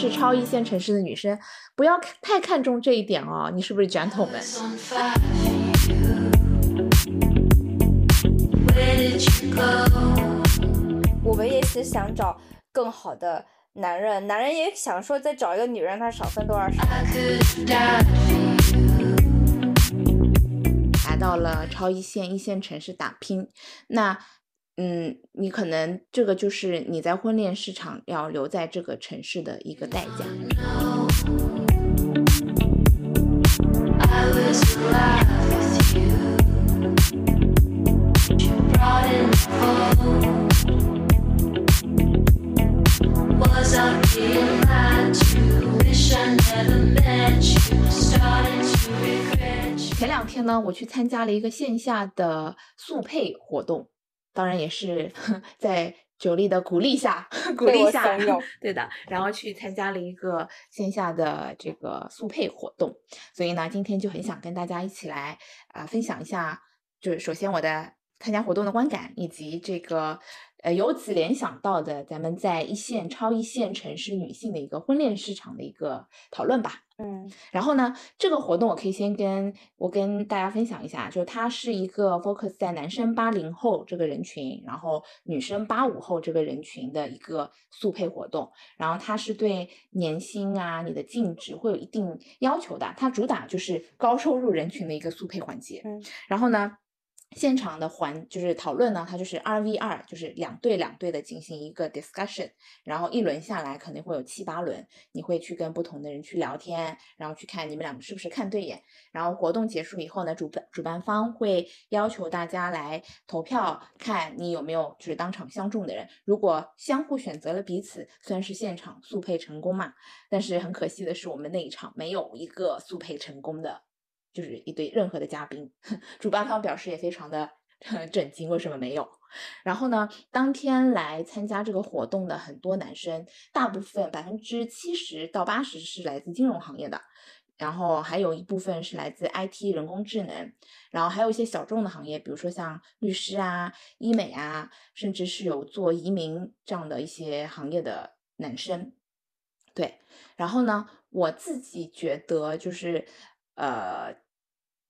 现一线城市、超一线城市的女生，不要太看重这一点哦。你是不是 gentleman？我们也是想找更好的男人，男人也想说再找一个女人，他少奋斗二十年。来到了超一线、一线城市打拼，那。嗯，你可能这个就是你在婚恋市场要留在这个城市的一个代价。前两天呢，我去参加了一个线下的速配活动。当然也是 在九力的鼓励下，鼓励下，对的，然后去参加了一个线下的这个速配活动，所以呢，今天就很想跟大家一起来啊分享一下，就是首先我的参加活动的观感，以及这个。呃，由此联想到的，咱们在一线、超一线城市女性的一个婚恋市场的一个讨论吧。嗯，然后呢，这个活动我可以先跟我跟大家分享一下，就是它是一个 focus 在男生八零后这个人群，然后女生八五后这个人群的一个速配活动。然后它是对年薪啊、你的净值会有一定要求的，它主打就是高收入人群的一个速配环节。嗯，然后呢？现场的环就是讨论呢，它就是二 v 二，就是两队两队的进行一个 discussion，然后一轮下来肯定会有七八轮，你会去跟不同的人去聊天，然后去看你们两个是不是看对眼，然后活动结束以后呢，主办主办方会要求大家来投票，看你有没有就是当场相中的人，如果相互选择了彼此，算是现场速配成功嘛，但是很可惜的是我们那一场没有一个速配成功的。就是一堆任何的嘉宾，主办方表示也非常的 震惊，为什么没有？然后呢，当天来参加这个活动的很多男生，大部分百分之七十到八十是来自金融行业的，然后还有一部分是来自 IT 人工智能，然后还有一些小众的行业，比如说像律师啊、医美啊，甚至是有做移民这样的一些行业的男生。对，然后呢，我自己觉得就是。呃，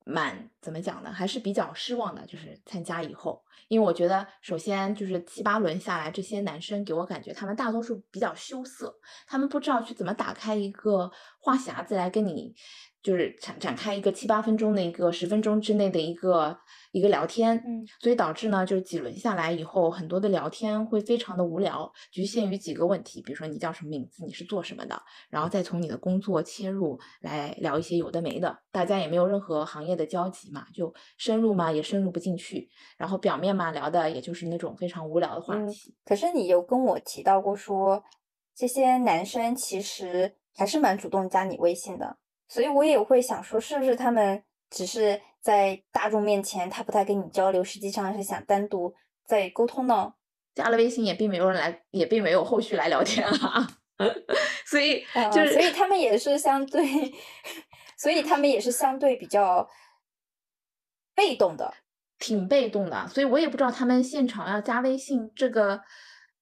蛮怎么讲呢？还是比较失望的。就是参加以后，因为我觉得，首先就是七八轮下来，这些男生给我感觉，他们大多数比较羞涩，他们不知道去怎么打开一个话匣子来跟你。就是展展开一个七八分钟的一个十分钟之内的一个一个聊天，嗯，所以导致呢，就是几轮下来以后，很多的聊天会非常的无聊，局限于几个问题，比如说你叫什么名字，你是做什么的，然后再从你的工作切入来聊一些有的没的，大家也没有任何行业的交集嘛，就深入嘛也深入不进去，然后表面嘛聊的也就是那种非常无聊的话题。可是你有跟我提到过说，这些男生其实还是蛮主动加你微信的。所以我也会想说，是不是他们只是在大众面前，他不太跟你交流，实际上是想单独在沟通呢？加了微信也并没有人来，也并没有后续来聊天啊。所以就是，所以他们也是相对，所以他们也是相对比较被动的，挺被动的。所以我也不知道他们现场要加微信，这个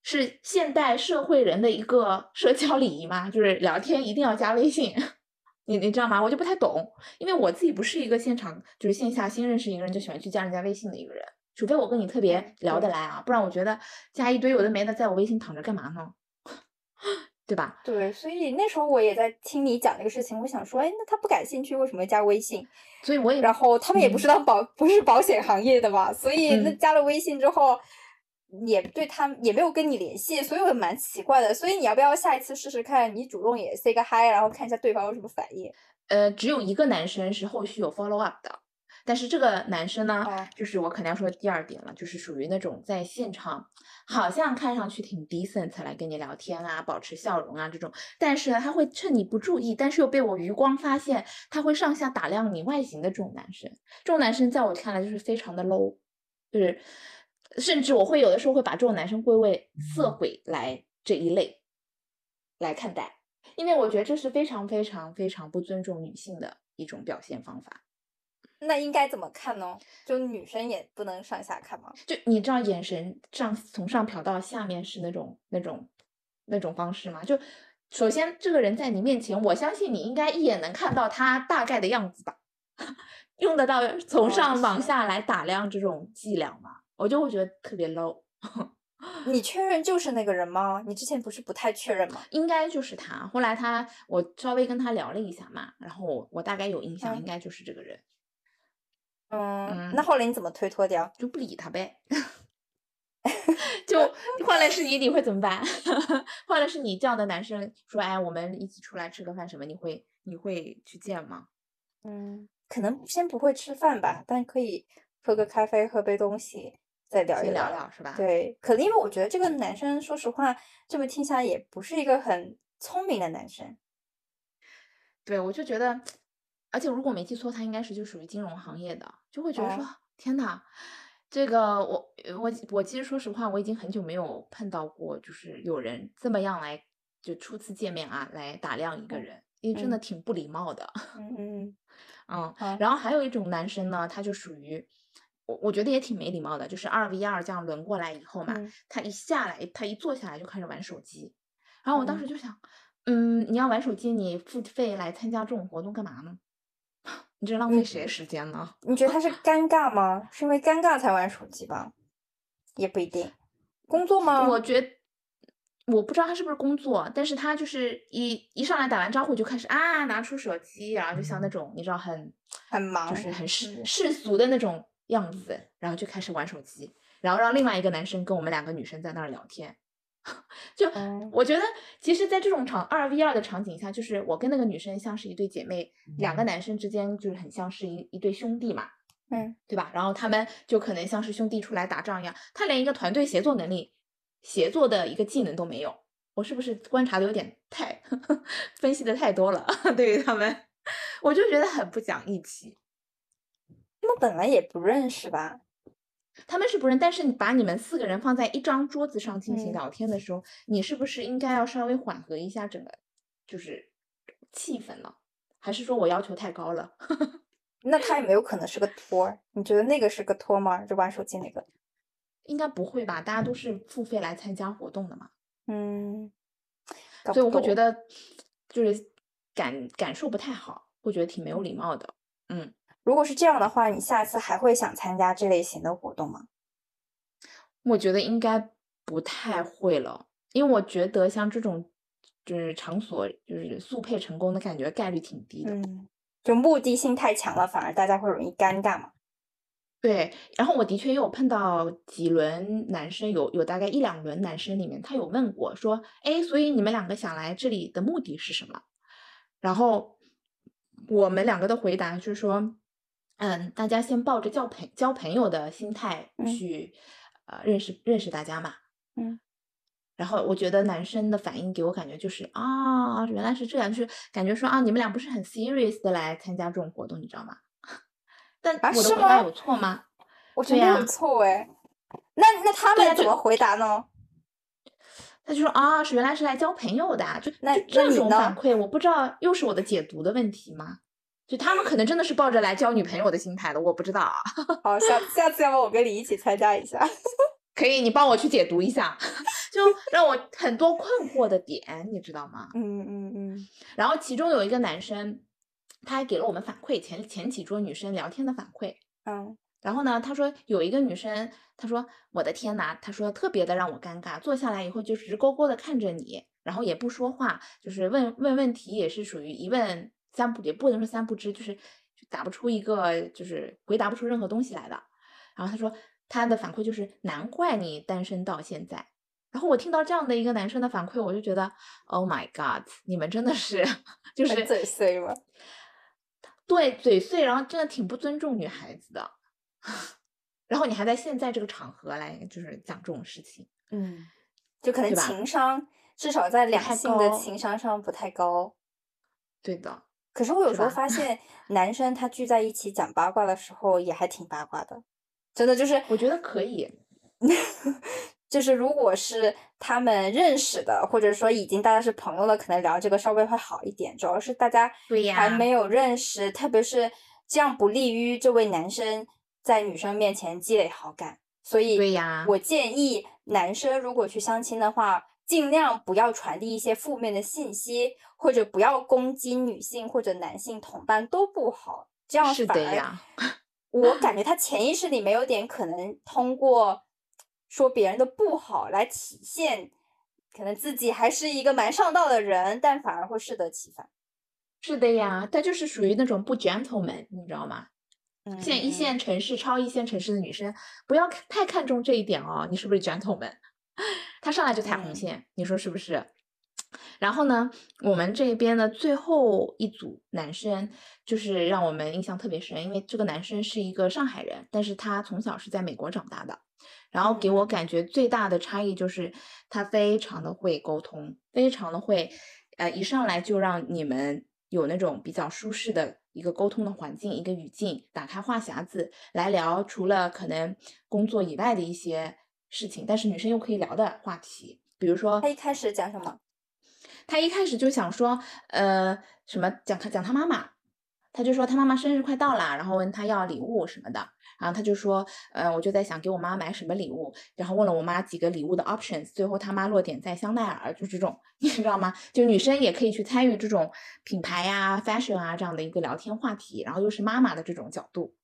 是现代社会人的一个社交礼仪吗？就是聊天一定要加微信？你你知道吗？我就不太懂，因为我自己不是一个现场就是线下新认识一个人就喜欢去加人家微信的一个人，除非我跟你特别聊得来啊，不然我觉得加一堆有的没的在我微信躺着干嘛呢？对吧？对，所以那时候我也在听你讲这个事情，我想说，哎，那他不感兴趣，为什么加微信？所以我也，然后他们也不是当保不是保险行业的嘛，所以那加了微信之后。也对他也没有跟你联系，所以我蛮奇怪的。所以你要不要下一次试试看？你主动也 say 个 hi，然后看一下对方有什么反应。呃，只有一个男生是后续有 follow up 的，但是这个男生呢，就是我肯定要说第二点了，就是属于那种在现场好像看上去挺 decent 来跟你聊天啊，保持笑容啊这种，但是呢，他会趁你不注意，但是又被我余光发现，他会上下打量你外形的这种男生，这种男生在我看来就是非常的 low，就是。甚至我会有的时候会把这种男生归为色鬼来这一类来看待，因为我觉得这是非常非常非常不尊重女性的一种表现方法。那应该怎么看呢？就女生也不能上下看吗？就你知道，眼神上从上瞟到下面是那种那种那种方式吗？就首先这个人在你面前，我相信你应该一眼能看到他大概的样子吧，用得到从哦上往下来打量这种伎俩吗？我就会觉得特别 low。你确认就是那个人吗？你之前不是不太确认吗？应该就是他。后来他，我稍微跟他聊了一下嘛，然后我我大概有印象，嗯应该就是这个人，嗯，那后来你怎么推脱掉？就不理他呗。就 换了是你，你会怎么办？换了是你这样的男生说，哎，我们一起出来吃个饭什么，你会你会去见吗？嗯，可能先不会吃饭吧，但可以喝个咖啡，喝杯东西，再聊一聊聊。聊是吧？对，可能因为我觉得这个男生，说实话，这么听下来也不是一个很聪明的男生。对，我就觉得，而且如果没记错，他应该是就属于金融行业的，就会觉得说，哦天呐，这个我我我其实说实话，我已经很久没有碰到过，就是有人这么样来就初次见面啊，来打量一个嗯人，因为真的嗯挺不礼貌的。嗯嗯嗯，嗯 然后还有一种男生呢，他就属于我我觉得也挺没礼貌的，就是二 v 二这样轮过来以后嘛，嗯他一下来，他一坐下来就开始玩手机，然后我当嗯时就想，嗯，你要玩手机，你付费来参加这种活动干嘛呢？你这浪费嗯谁时间呢？你觉得他是 尴尬吗？是因为尴尬才玩手机吧？也不一定。工作吗？我觉得。我不知道他是不是工作，但是他就是一一上来打完招呼就开始啊拿出手机，然后就像那种你知道很很忙，就是很世嗯世俗的那种样子，然后就开始玩手机，然后让另外一个男生跟我们两个女生在那儿聊天。就嗯我觉得，其实，在这种场二 v 二的场景下，就是我跟那个女生像是一对姐妹，两个男生之间就是很像是一一对兄弟嘛，嗯对吧？然后他们就可能像是兄弟出来打仗一样，他连一个团队协作能力、协作的一个技能都没有。我是不是观察的有点太 分析的太多了？对于他们，我就觉得很不讲义气。他们本来也不认识吧？他们是不认，但是你把你们四个人放在一张桌子上进行嗯聊天的时候，你是不是应该要稍微缓和一下整个就是气氛呢？还是说我要求太高了？那他有没有可能是个托儿？你觉得那个是个托吗？就玩手机那个？应该不会吧？大家都是付费来参加活动的嘛，嗯，搞所以我会觉得就是感感受不太好，会觉得挺没有礼貌的。嗯，如果是这样的话，你下次还会想参加这类型的活动吗？我觉得应该不太会了，因为我觉得像这种就是场所就是速配成功的感觉概率挺低的。嗯，就目的性太强了，反而大家会容易尴尬嘛。对，然后我的确也有碰到几轮男生，有有大概一两轮男生里面，他有问过说，哎，所以你们两个想来这里的目的是什么？然后我们两个的回答就是说，嗯，大家先抱着交朋交朋友的心态嗯去，呃，认识认识大家嘛。嗯。然后我觉得男生的反应给我感觉就是啊，原来是这样，就是感觉说啊，你们俩不是很 serious 的来参加这种活动，你知道吗？但我的回答吗有错吗？我觉得没有错哎。那那他们怎么回答呢？他就说啊，是原来是来交朋友的啊，就那就这种反馈，我不知道又是我的解读的问题吗？就他们可能真的是抱着来交女朋友的心态的，我不知道啊。好，下下次要不我跟你一起参加一下。可以，你帮我去解读一下，就让我很多困惑的点，你知道吗？嗯嗯嗯然后其中有一个男生，他还给了我们反馈，前前几桌女生聊天的反馈。嗯然后呢，他说有一个女生，他说我的天呐，他说特别的让我尴尬，坐下来以后就直勾勾的看着你，然后也不说话，就是问问问题也是属于一问三不，也不能说三不知，就是就答不出一个，就是回答不出任何东西来的。然后他说他的反馈就是难怪你单身到现在。然后我听到这样的一个男生的反馈，我就觉得 Oh my God，你们真的是 就是嘴碎吗？对，嘴碎，然后真的挺不尊重女孩子的。然后你还在现在这个场合来就是讲这种事情，嗯，就可能情商至少在两性的情商上不太高。对的，可是我有时候发现，男生他聚在一起讲八卦的时候也还挺八卦的，真的就是我觉得可以。就是如果是他们认识的，或者说已经大家是朋友了，可能聊这个稍微会好一点。主要是大家对呀还没有认识，特别是这样不利于这位男生在女生面前积累好感。所以，对呀我建议男生如果去相亲的话，尽量不要传递一些负面的信息，或者不要攻击女性或者男性同伴都不好。这样是反而的呀，我感觉他潜意识里没有点可能通过说别人的不好来体现，可能自己还是一个蛮上道的人，但反而会适得其反。是的呀，他就是属于那种不 gentleman，你知道吗？嗯现在一嗯线城市、超一线城市的女生，不要看太看重这一点哦，你是不是 gentleman？她上来就踩红嗯。线，你说是不是？然后呢，我们这边的最后一组男生，就是让我们印象特别深，因为这个男生是一个上海人，但是他从小是在美国长大的，然后给我嗯。感觉最大的差异就是他非常的会沟通，非常的会，呃，一上来就让你们有那种比较舒适的一个沟通的环境，一个语境，打开话匣子来聊，除了可能工作以外的一些事情，但是女生又可以聊的话题，比如说他一开始讲什么？他一开始就想说，呃，什么讲他讲他妈妈，他就说他妈妈生日快到啦，然后问他要礼物什么的，然后他就说，呃，我就在想给我妈买什么礼物，然后问了我妈几个礼物的 options，最后他妈落点在香奈儿，就这种，你知道吗？就女生也可以去参与这种品牌呀、fashion 啊这样的一个聊天话题，然后又是妈妈的这种角度，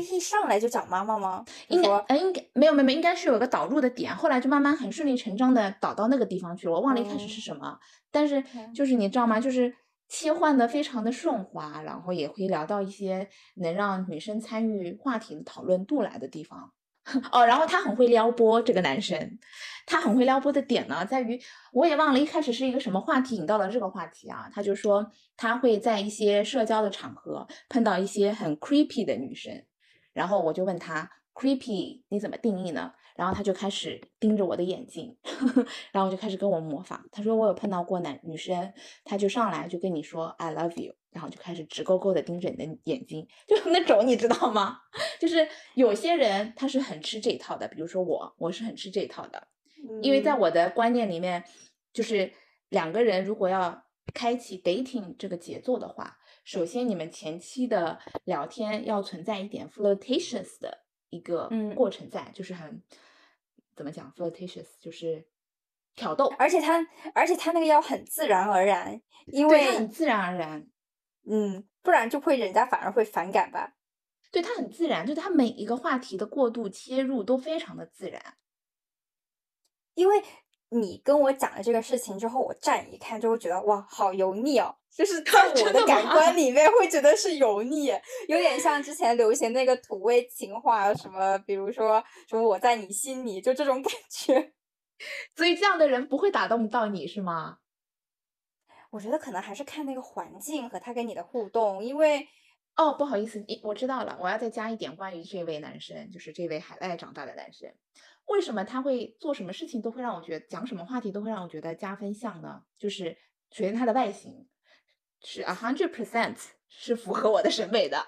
他一上来就讲妈妈吗？应该说呃应该没有没有，应该是有个导入的点，后来就慢慢很顺理成章的导到那个地方去了，我忘了一开始是嗯什么，但是嗯就是你知道吗？就是切换的非常的顺滑，然后也会聊到一些能让女生参与话题的讨论度来的地方。哦，然后他很会撩拨这个男生，他很会撩拨的点呢，在于我也忘了一开始是一个什么话题引到了这个话题啊，他就说他会在一些社交的场合碰到一些很 creepy 的女生，然后我就问他 creepy 你怎么定义呢？然后他就开始盯着我的眼睛，然后就开始跟我模仿。他说我有碰到过男女生，他就上来就跟你说 I love you，然后就开始直勾勾的盯着你的眼睛，就那种你知道吗？就是有些人他是很吃这一套的，比如说我，我是很吃这一套的，因为在嗯我的观念里面，就是两个人如果要开启 dating 这个节奏的话，首先你们前期的聊天要存在一点 flirtatious 的一个嗯过程在，就是很怎么讲 flirtatious，就是挑逗，而且他而且他那个要很自然而然，因为很自然而然，嗯，不然就会人家反而会反感吧。对，他很自然，就他每一个话题的过渡切入都非常的自然。因为你跟我讲了这个事情之后，我乍一看就会觉得哇，好油腻哦，就是 在我的的感官里面会觉得是油腻，有点像之前流行那个土味情话，什么比如说什么我在你心里，就这种感觉。所以这样的人不会打动到你是吗？我觉得可能还是看那个环境和他跟你的互动，因为哦，不好意思，你我知道了，我要再加一点关于这位男生，就是这位海外长大的男生，为什么他会做什么事情都会让我觉得讲什么话题都会让我觉得加分项呢？就是首先他的外形是 a hundred percent 是符合我的审美的，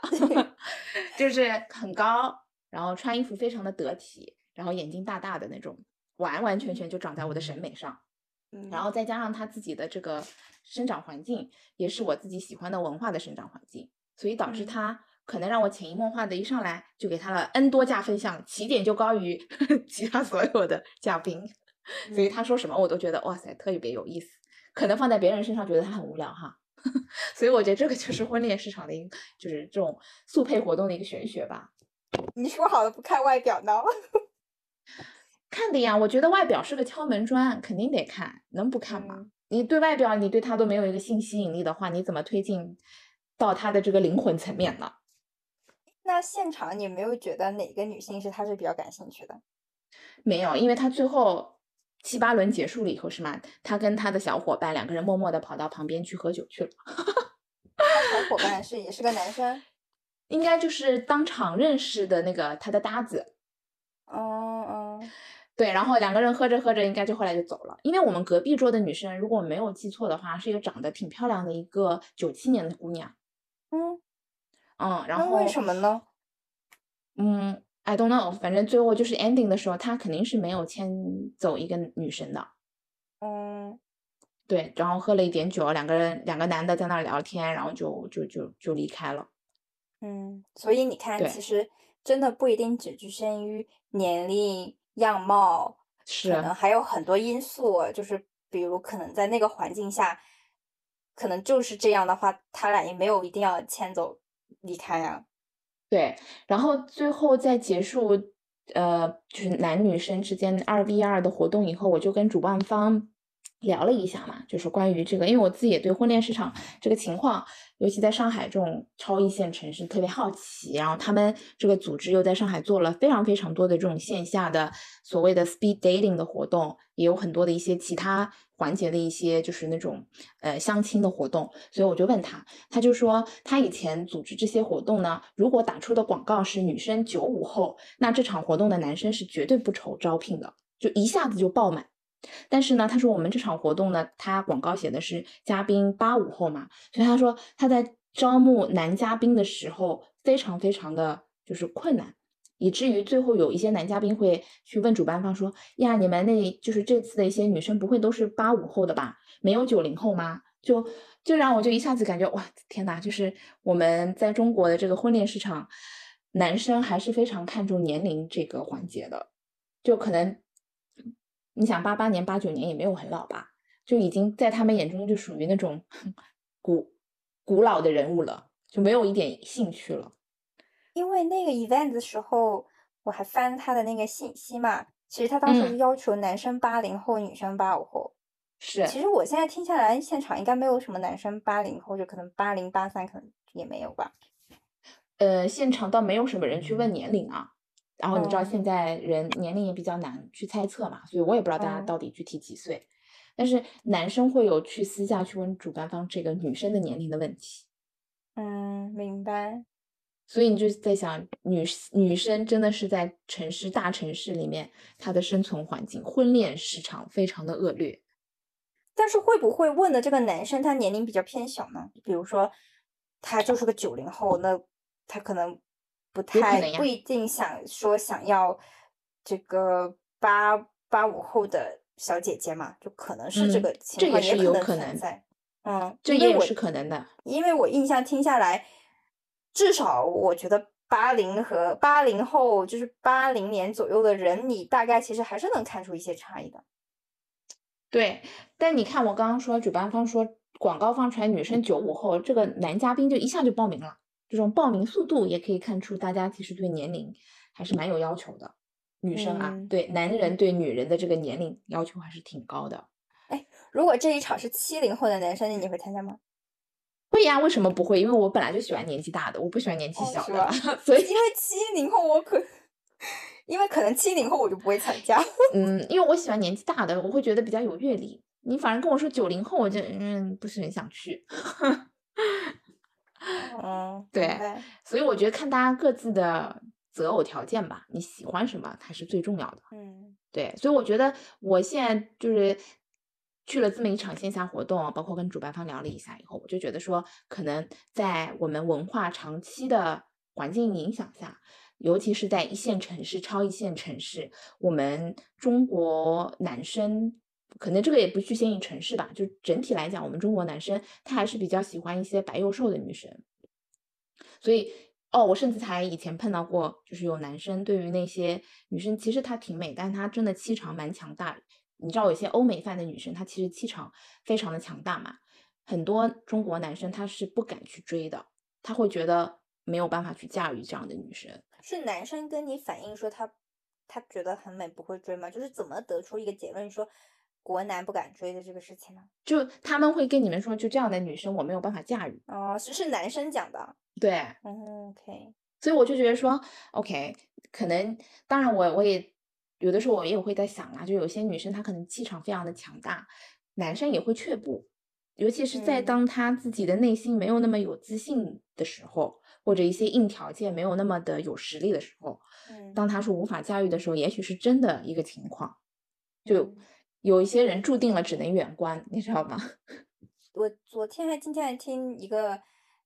就是很高，然后穿衣服非常的得体，然后眼睛大大的那种，完完全全就长在我的审美上。嗯，然后。再加上他自己的这个生长环境，也是我自己喜欢的文化的生长环境，所以导致嗯。他可能让我潜移默化的一上来就给他了 N 多加分项，起点就高于 其他所有的嘉宾，所以他说什么我都觉得哇塞特别有意思，可能放在别人身上觉得他很无聊哈，所以我觉得这个就是婚恋市场的一个就是这种速配活动的一个玄学吧。你说好了不看外表呢？看的呀，我觉得外表是个敲门砖，肯定得看，能不看吗？嗯你对外表你对他都没有一个性吸引力的话，你怎么推进到他的这个灵魂层面呢？那现场你没有觉得哪个女性是他是比较感兴趣的？没有，因为他最后七八轮结束了以后是吗？他跟他的小伙伴两个人默默的跑到旁边去喝酒去了，他小伙伴是 也是个男生。应该就是当场认识的那个他的搭子。哦哦对，然后两个人喝着喝着，应该就后来就走了。因为我们隔壁桌的女生，如果没有记错的话，是一个长得挺漂亮的一个九七年的姑娘。嗯，嗯，然后那为什么呢？嗯，I don't know，反正最后就是 ending 的时候，他肯定是没有牵走一个女生的。嗯对，然后喝了一点酒，两个人两个男的在那儿聊天，然后就就就就离开了。嗯，所以你看，其实真的不一定只局限于年龄、样貌，是可能还有很多因素，就是比如可能在那个环境下，可能就是这样的话，他俩也没有一定要牵走离开啊。对，然后最后在结束，呃，就是男女生之间二 v 二的活动以后，我就跟主办方聊了一下嘛，就是关于这个，因为我自己也对婚恋市场这个情况，尤其在上海这种超一线城市特别好奇，然后他们这个组织又在上海做了非常非常多的这种线下的所谓的 speed dating 的活动，也有很多的一些其他。环节的一些就是那种呃相亲的活动，所以我就问他，他就说他以前组织这些活动呢，如果打出的广告是女生九五后，那这场活动的男生是绝对不愁招聘的，就一下子就爆满。但是呢，他说我们这场活动呢，他广告写的是嘉宾八五后嘛，所以他说他在招募男嘉宾的时候非常非常的就是困难。以至于最后有一些男嘉宾会去问主办方说：“呀，你们那就是这次的一些女生不会都是八五后的吧？没有九零后吗？”就就让我就一下子感觉哇，天哪！就是我们在中国的这个婚恋市场，男生还是非常看重年龄这个环节的。就可能你想八八年、八九年也没有很老吧，就已经在他们眼中就属于那种 古古老的人物了，就没有一点兴趣了。因为那个 event 的时候，我还翻他的那个信息嘛。其实他当时是要求男生八零后，女生八五后。是。其实我现在听下来，现场应该没有什么男生八零后，就可能八零八三，可能也没有吧。呃，现场倒没有什么人去问年龄啊。然后你知道现在人年龄也比较难去猜测嘛，所以我也不知道大家到底具体几岁。但是男生会有去私下去问主办方这个女生的年龄的问题。嗯，明白。所以你就在想，女女生真的是在城市大城市里面，她的生存环境、婚恋市场非常的恶劣。但是会不会问的这个男生他年龄比较偏小呢？比如说他就是个九零后，那他可能不太不一定想说想要这个八八五后的小姐姐嘛，就可能是这个情况也可能存在。嗯，这也是可能的，因为我印象听下来。至少我觉得八零和八零后，就是八零年左右的人，你大概其实还是能看出一些差异的。对，但你看我刚刚说，主办方说广告放出来，女生九五后，这个男嘉宾就一下就报名了，这种报名速度也可以看出大家其实对年龄还是蛮有要求的。女生啊，对男人对女人的这个年龄要求还是挺高的。哎，如果这一场是七零后的男生，你会参加吗？会呀，为什么不会？因为我本来就喜欢年纪大的，我不喜欢年纪小的。所以，因为七零后我可，因为可能七零后我就不会参加。嗯，因为我喜欢年纪大的，我会觉得比较有阅历。你反而跟我说九零后，我就嗯不是很想去。嗯，对，所以我觉得看大家各自的择偶条件吧，你喜欢什么才是最重要的。嗯，对，所以我觉得我现在就是。去了这么一场线下活动，包括跟主办方聊了一下以后，我就觉得说，可能在我们文化长期的环境影响下，尤其是在一线城市、超一线城市，我们中国男生，可能这个也不局限于城市吧，就整体来讲，我们中国男生他还是比较喜欢一些白又瘦的女生。所以，哦，我甚至才以前碰到过，就是有男生对于那些女生，其实她挺美，但她真的气场蛮强大。你知道有些欧美范的女生，她其实气场非常的强大嘛，很多中国男生他是不敢去追的，他会觉得没有办法去驾驭这样的女生。是男生跟你反映说他他觉得很美不会追吗？就是怎么得出一个结论说国男不敢追的这个事情呢？就他们会跟你们说，就这样的女生我没有办法驾驭。哦，是是男生讲的。对。嗯，OK。所以我就觉得说，OK，可能当然我我也。有的时候我也会在想啊，就有些女生她可能气场非常的强大，男生也会却步，尤其是在当他自己的内心没有那么有自信的时候，或者一些硬条件没有那么的有实力的时候，当他说无法驾驭的时候，也许是真的一个情况，就有一些人注定了只能远观，你知道吗？我昨天还今天还听一个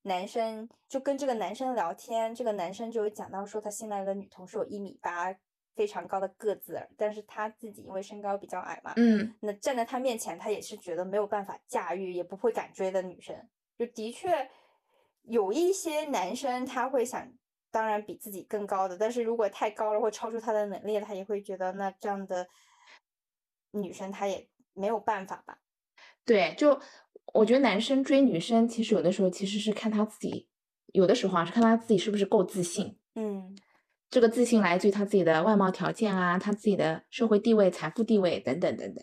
男生就跟这个男生聊天，这个男生就有讲到说他新来的女同事有一米八。非常高的个子，但是他自己因为身高比较矮嘛，嗯，那站在他面前，他也是觉得没有办法驾驭，也不会敢追的女生，就的确有一些男生他会想，当然比自己更高的，但是如果太高了或超出他的能力，他也会觉得那这样的女生他也没有办法吧？对，就我觉得男生追女生，其实有的时候其实是看他自己，有的时候啊是看他自己是不是够自信。嗯这个自信来自于他自己的外貌条件啊，他自己的社会地位、财富地位等等等等。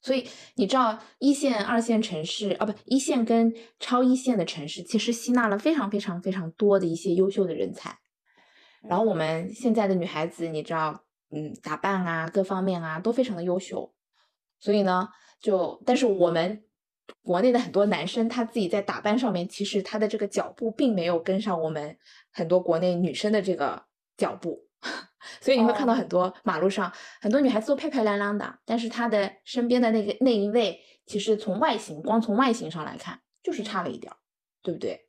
所以你知道，一线、二线城市啊，不，一线跟超一线的城市，其实吸纳了非常非常非常多的一些优秀的人才。然后我们现在的女孩子，你知道，嗯，打扮啊，各方面啊，都非常的优秀。所以呢，就但是我们国内的很多男生，他自己在打扮上面，其实他的这个脚步并没有跟上我们很多国内女生的这个脚步。所以你会看到哦很多马路上、很多女孩子都漂漂亮亮的，但是她的身边的那个那一位，其实从外形，光从外形上来看，就是差了一点儿，对不对？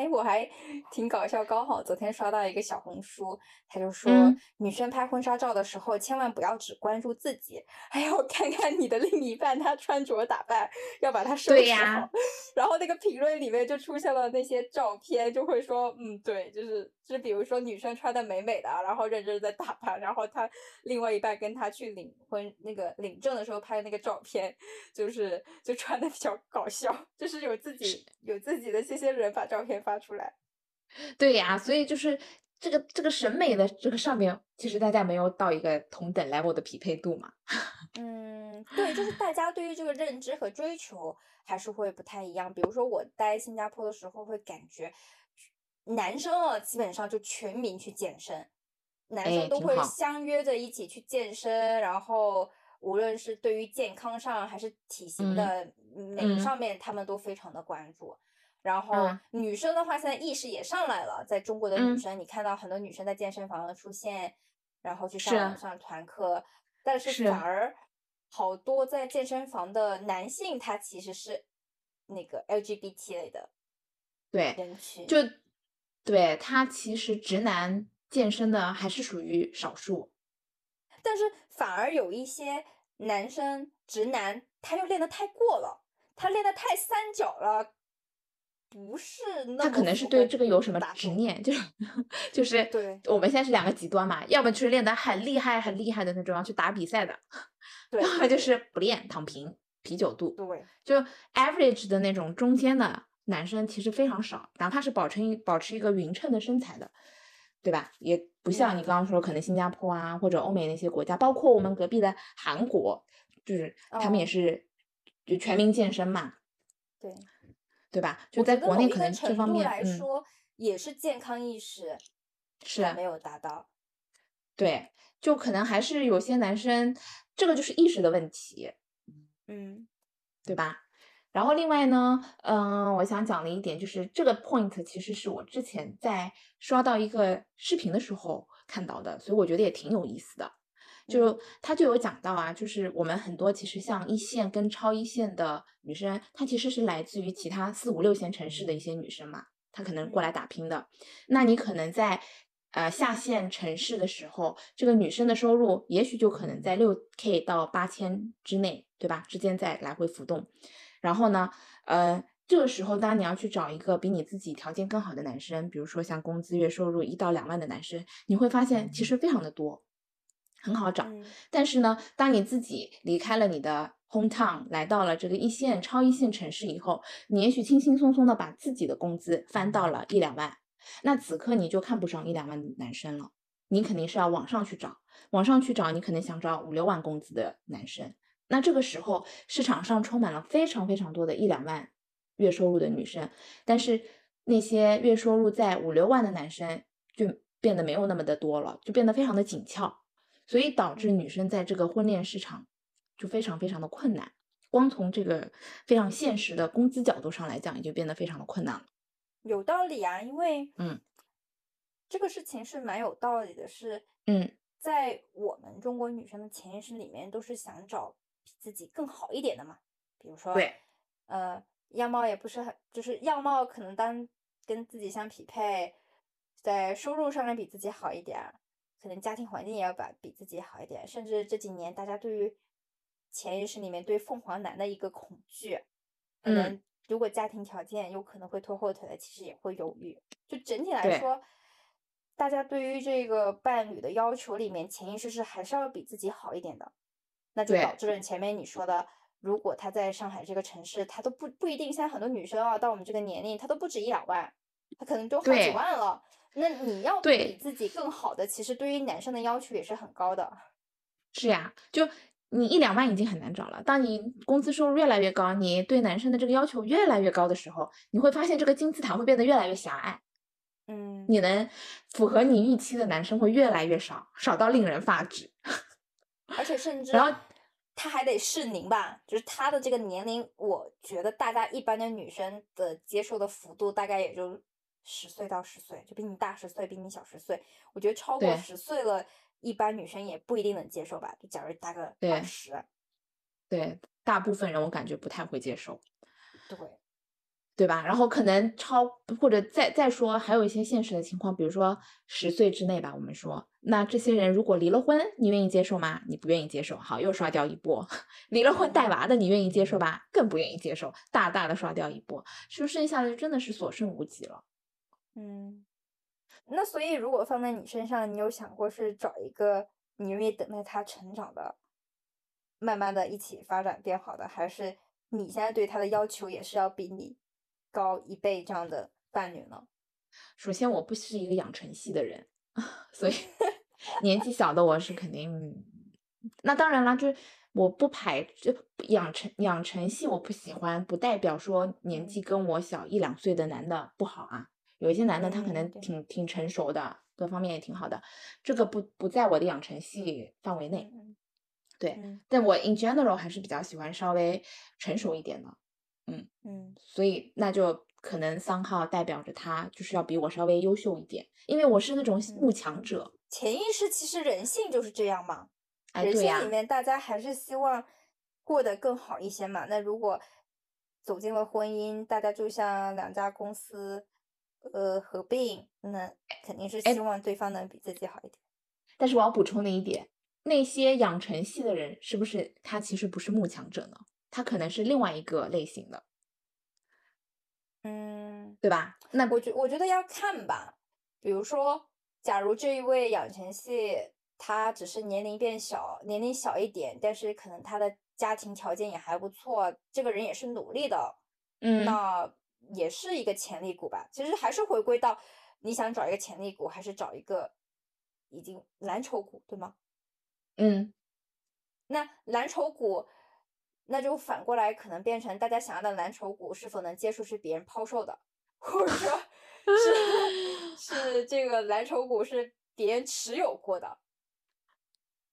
哎，我还挺搞笑，刚好昨天刷到一个小红书，他就说、嗯女生拍婚纱照的时候，千万不要只关注自己，还要看看你的另一半他穿着打扮，要把他收拾好。然后那个评论里面就出现了那些照片，就会说，嗯，对，就是就是比如说女生穿的美美的，然后认真地在打扮，然后她另外一半跟她去领婚那个领证的时候拍的那个照片，就是就穿的比较搞笑，就是有自己有自己的这些人把照片发出来。对呀，所以就是这个这个审美的这个上面，其实大家没有到一个同等 level 的匹配度嘛。嗯，对，就是大家对于这个认知和追求还是会不太一样。比如说我待新加坡的时候，会感觉男生啊，基本上就全民去健身，男哎生都会相约着一起去健身，然后无论是对于健康上还是体型嗯的美嗯上面，他们都非常的关注。然后嗯。女生的话，现在意识也上来了，在中国的女嗯。生，你看到很多女生在健身房出现，然后去是。上上团课，但是是。反而好多在健身房的男性，他其实是那个 LGBT 类的对，人群，就对他其实直男健身的还是属于少数。但是反而有一些男生直男，他又练得太过了，他练得太三角了，不是那他可能是对这个有什么执念，就是就是对我们现在是两个极端嘛，要么就是练得很厉害很厉害的那种，要去打比赛的，对要么就是不练躺平啤酒肚。对就 average 的那种中间的男生其实非常少，哪怕是保持一保持一个匀称的身材的，对吧？也不像你嗯刚刚说，可能新加坡啊或者欧美那些国家，包括我们隔壁的韩国，就是他们也哦是就全民健身嘛，对。对吧？就在国内可能这方面，嗯，来说，也是健康意识是还没有达到。对，就可能还是有些男生，这个就是意识的问题，嗯对吧？然后另外呢，嗯、我想讲的一点就是这个 point 其实是我之前在刷到一个视频的时候看到的，所以我觉得也挺有意思的。就他就有讲到啊，就是我们很多其实像一线跟超一线的女生，她其实是来自于其他四五六线城市的一些女生嘛，她可能过来打拼的。那你可能在呃下线城市的时候，这个女生的收入也许就可能在六 k 到八千之内，对吧？之间在来回浮动。然后呢，呃，这个时候当你要去找一个比你自己条件更好的男生，比如说像工资月收入一到两万的男生，你会发现其实非常的多，很好找。嗯但是呢，当你自己离开了你的 hometown，来到了这个一线、超一线城市以后，你也许轻轻松松的把自己的工资翻到了一两万，那此刻你就看不上一两万的男生了，你肯定是要往上去找，往上去找，你可能想找五六万工资的男生。那这个时候，市场上充满了非常非常多的一两万月收入的女生，但是那些月收入在五六万的男生就变得没有那么的多了，就变得非常的紧俏。所以导致女生在这个婚恋市场就非常非常的困难。光从这个非常现实的工资角度上来讲，也就变得非常的困难了。有道理啊，因为嗯，这个事情是蛮有道理的，是嗯，在我们中国女生的潜意识里面，都是想找比自己更好一点的嘛，比如说，对，呃，样貌也不是很，就是样貌可能当跟自己相匹配，在收入上面比自己好一点儿，可能家庭环境也要把比自己好一点，甚至这几年大家对于潜意识里面对凤凰男的一个恐惧，可嗯能如果家庭条件有可能会拖后腿的，其实也会犹豫。就整体来说，大家对于这个伴侣的要求里面，潜意识是还是要比自己好一点的。那就导致了前面你说的，如果他在上海这个城市，他都不不一定，现在很多女生啊，到我们这个年龄，她都不止一两万，她可能都好几万了。那你要对比自己更好的，其实对于男生的要求也是很高的。是呀，就你一两万已经很难找了。当你工资收入越来越高，你对男生的这个要求越来越高的时候，你会发现这个金字塔会变得越来越狭隘，嗯，你能符合你预期的男生会越来越少，少到令人发指。而且甚 至然后他还得适龄吧，就是他的这个年龄，我觉得大家一般的女生的接受的幅度大概也就十岁到十岁，就比你大十岁，比你小十岁。我觉得超过对十岁了，一般女生也不一定能接受吧。就假如大个对二十，对，大部分人我感觉不太会接受。对，对吧？然后可能超或者再再说，还有一些现实的情况，比如说十岁之内吧，我们说，那这些人如果离了婚，你愿意接受吗？你不愿意接受，好，又刷掉一波。离了婚带娃的，你愿意接受吧？更不愿意接受，大大的刷掉一波，是不是剩下的就真的是所剩无几了。嗯。那所以，如果放在你身上，你有想过是找一个你愿意等待他成长的，慢慢的一起发展变好的，还是你现在对他的要求也是要比你高一倍这样的伴侣呢？首先，我不是一个养成系的人，所以 年纪小的我是肯定。那当然啦，就是我不排就养成养成系，我不喜欢，不代表说年纪跟我小一两岁的男的不好啊。有一些男的他可能嗯挺挺成熟的，各方面也挺好的，这个不不在我的养成系范围内。嗯对，嗯但我 in general 还是比较喜欢稍微成熟一点的，嗯嗯所以那就可能三号代表着他就是要比我稍微优秀一点，因为我是那种嗯慕强者。潜意识其实人性就是这样嘛，哎，对呀人性里，面大家还是希望过得更好一些嘛。那如果走进了婚姻，大家就像两家公司呃合并，那肯定是哎希望对方能比自己好一点。但是我要补充的一点，那些养成系的人是不是他其实不是慕强者呢？他可能是另外一个类型的，嗯，对吧？那我觉我觉得要看吧，比如说，假如这一位养成系他只是年龄变小，年龄小一点，但是可能他的家庭条件也还不错，这个人也是努力的，嗯，那也是一个潜力股吧。其实还是回归到你想找一个潜力股，还是找一个已经蓝筹股，对吗？嗯，那蓝筹股，那就反过来可能变成大家想要的蓝筹股是否能接受是别人抛售的，或者说是是这个蓝筹股是别人持有过的。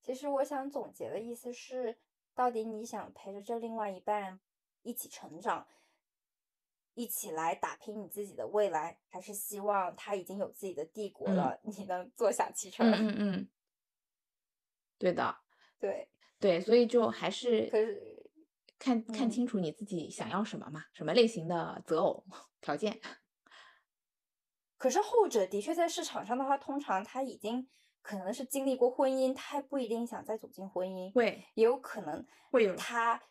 其实我想总结的意思是，到底你想陪着这另外一半一起成长，一起来打拼你自己的未来，还是希望他已经有自己的帝国嗯了，你能坐享其成？嗯嗯嗯，对的，对，对，所以就还是可是看看嗯清楚你自己想要什么嘛，什么类型的择偶条件。可是后者的确在市场上的话，通常他已经可能是经历过婚姻，他还不一定想再走进婚姻，会也有可能会有他，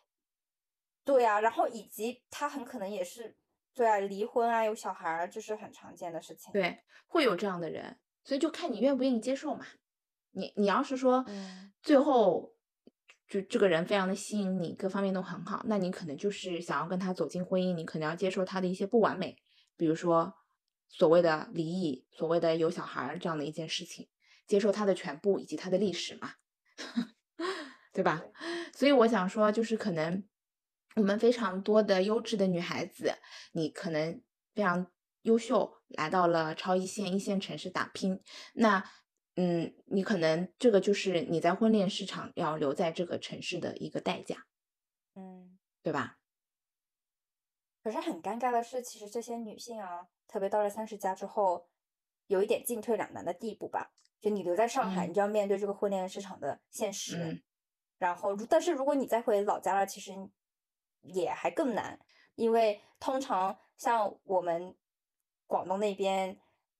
对啊，然后以及他很可能也是对啊，离婚啊，有小孩儿，这是很常见的事情。，对，会有这样的人，所以就看你愿不愿意接受嘛。你你要是说嗯最后就这个人非常的吸引你，各方面都很好，那你可能就是想要跟他走进婚姻，你可能要接受他的一些不完美，比如说所谓的离异，所谓的有小孩儿这样的一件事情，接受他的全部以及他的历史嘛，对吧？所以我想说，就是可能我们非常多的优质的女孩子，你可能非常优秀，来到了超一线、一线城市打拼，那嗯，你可能这个就是你在婚恋市场要留在这个城市的一个代价，嗯。对吧？可是很尴尬的是，其实这些女性啊，特别到了三十加之后，有一点进退两难的地步吧。就你留在上海，嗯你就要面对这个婚恋市场的现实。嗯然后如，但是如果你再回老家了，其实也还更难，因为通常像我们广东那边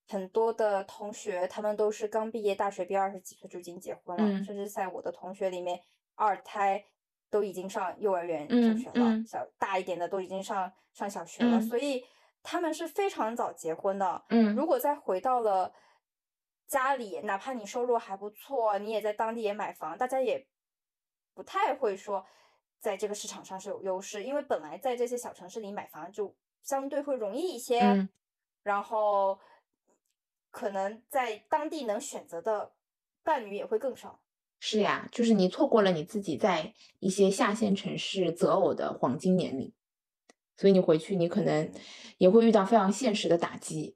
很多的同学，他们都是刚毕业大学毕业二十几岁就已经结婚了，嗯。甚至在我的同学里面，二胎都已经上幼儿园上嗯学了，嗯。小大一点的都已经上上小学了，嗯。所以他们是非常早结婚的。嗯。如果再回到了家里，哪怕你收入还不错，你也在当地也买房，大家也不太会说在这个市场上是有优势，因为本来在这些小城市里买房就相对会容易一些，嗯然后可能在当地能选择的伴侣也会更少。是呀，就是你错过了你自己在一些下线城市择偶的黄金年龄，所以你回去你可能嗯也会遇到非常现实的打击。